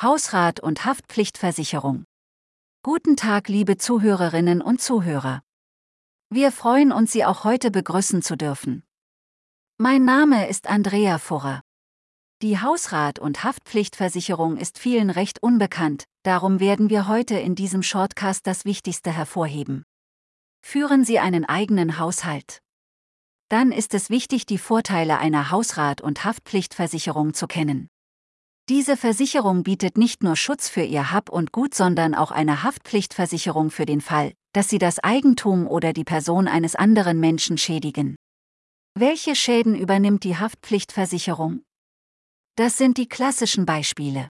Hausrat und Haftpflichtversicherung. Guten Tag, liebe Zuhörerinnen und Zuhörer. Wir freuen uns, Sie auch heute begrüßen zu dürfen. Mein Name ist Andrea Furrer. Die Hausrat- und Haftpflichtversicherung ist vielen recht unbekannt, darum werden wir heute in diesem Shortcast das Wichtigste hervorheben. Führen Sie einen eigenen Haushalt. Dann ist es wichtig, die Vorteile einer Hausrat- und Haftpflichtversicherung zu kennen. Diese Versicherung bietet nicht nur Schutz für Ihr Hab und Gut, sondern auch eine Haftpflichtversicherung für den Fall, dass Sie das Eigentum oder die Person eines anderen Menschen schädigen. Welche Schäden übernimmt die Haftpflichtversicherung? Das sind die klassischen Beispiele.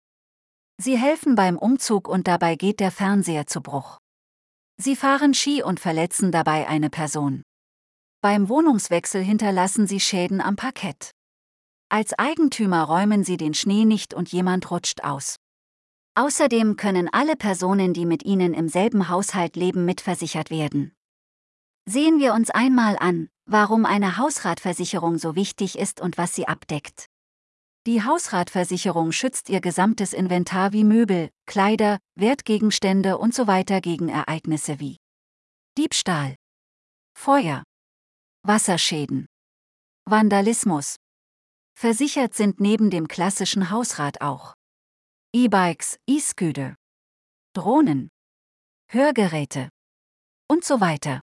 Sie helfen beim Umzug und dabei geht der Fernseher zu Bruch. Sie fahren Ski und verletzen dabei eine Person. Beim Wohnungswechsel hinterlassen Sie Schäden am Parkett. Als Eigentümer räumen sie den Schnee nicht und jemand rutscht aus. Außerdem können alle Personen, die mit ihnen im selben Haushalt leben, mitversichert werden. Sehen wir uns einmal an, warum eine Hausratversicherung so wichtig ist und was sie abdeckt. Die Hausratversicherung schützt ihr gesamtes Inventar wie Möbel, Kleider, Wertgegenstände und so weiter gegen Ereignisse wie Diebstahl, Feuer, Wasserschäden, Vandalismus, Versichert sind neben dem klassischen Hausrat auch E-Bikes, E-Scooter, Drohnen, Hörgeräte und so weiter.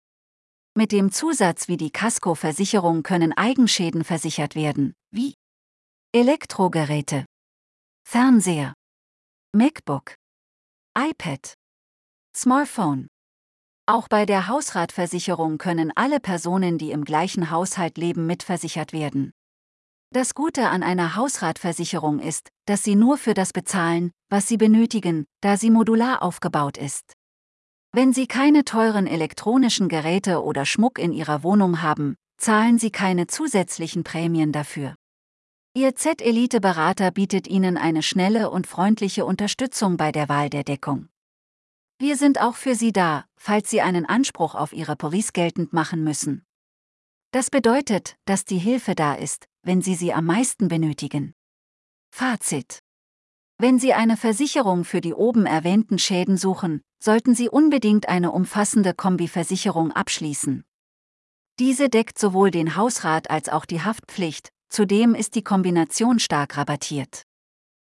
Mit dem Zusatz wie die Casco-Versicherung können Eigenschäden versichert werden, wie Elektrogeräte, Fernseher, MacBook, iPad, Smartphone. Auch bei der Hausratversicherung können alle Personen, die im gleichen Haushalt leben, mitversichert werden. Das Gute an einer Hausratversicherung ist, dass Sie nur für das bezahlen, was Sie benötigen, da sie modular aufgebaut ist. Wenn Sie keine teuren elektronischen Geräte oder Schmuck in Ihrer Wohnung haben, zahlen Sie keine zusätzlichen Prämien dafür. Ihr Z-Elite-Berater bietet Ihnen eine schnelle und freundliche Unterstützung bei der Wahl der Deckung. Wir sind auch für Sie da, falls Sie einen Anspruch auf Ihre Police geltend machen müssen. Das bedeutet, dass die Hilfe da ist, wenn Sie sie am meisten benötigen. Fazit. Wenn Sie eine Versicherung für die oben erwähnten Schäden suchen, sollten Sie unbedingt eine umfassende Kombiversicherung abschließen. Diese deckt sowohl den Hausrat als auch die Haftpflicht, zudem ist die Kombination stark rabattiert.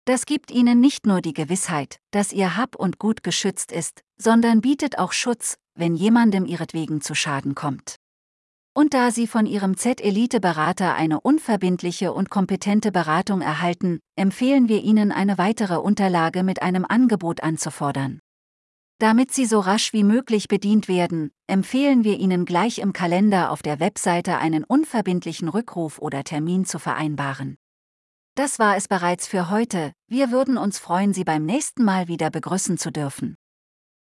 Das gibt Ihnen nicht nur die Gewissheit, dass Ihr Hab und Gut geschützt ist, sondern bietet auch Schutz, wenn jemandem ihretwegen zu Schaden kommt. Und da Sie von Ihrem Z-Elite-Berater eine unverbindliche und kompetente Beratung erhalten, empfehlen wir Ihnen eine weitere Unterlage mit einem Angebot anzufordern. Damit Sie so rasch wie möglich bedient werden, empfehlen wir Ihnen gleich im Kalender auf der Webseite einen unverbindlichen Rückruf oder Termin zu vereinbaren. Das war es bereits für heute, wir würden uns freuen, Sie beim nächsten Mal wieder begrüßen zu dürfen.